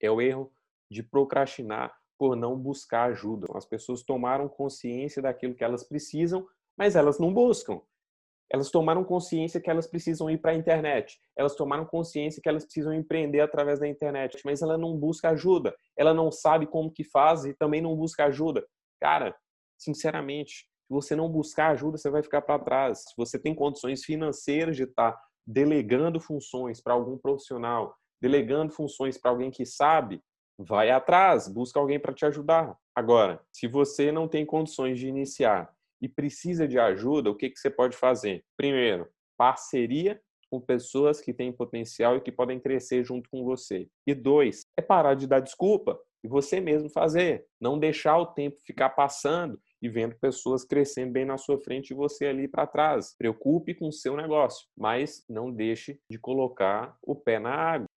é o erro de procrastinar por não buscar ajuda. As pessoas tomaram consciência daquilo que elas precisam, mas elas não buscam. Elas tomaram consciência que elas precisam ir para a internet. Elas tomaram consciência que elas precisam empreender através da internet, mas ela não busca ajuda. Ela não sabe como que faz e também não busca ajuda. Cara, sinceramente, se você não buscar ajuda, você vai ficar para trás. Se você tem condições financeiras de estar tá delegando funções para algum profissional, delegando funções para alguém que sabe, vai atrás, busca alguém para te ajudar. Agora, se você não tem condições de iniciar e precisa de ajuda, o que, que você pode fazer? Primeiro, parceria com pessoas que têm potencial e que podem crescer junto com você. E dois, é parar de dar desculpa e você mesmo fazer. Não deixar o tempo ficar passando e vendo pessoas crescendo bem na sua frente e você ali para trás. Preocupe com o seu negócio, mas não deixe de colocar o pé na água.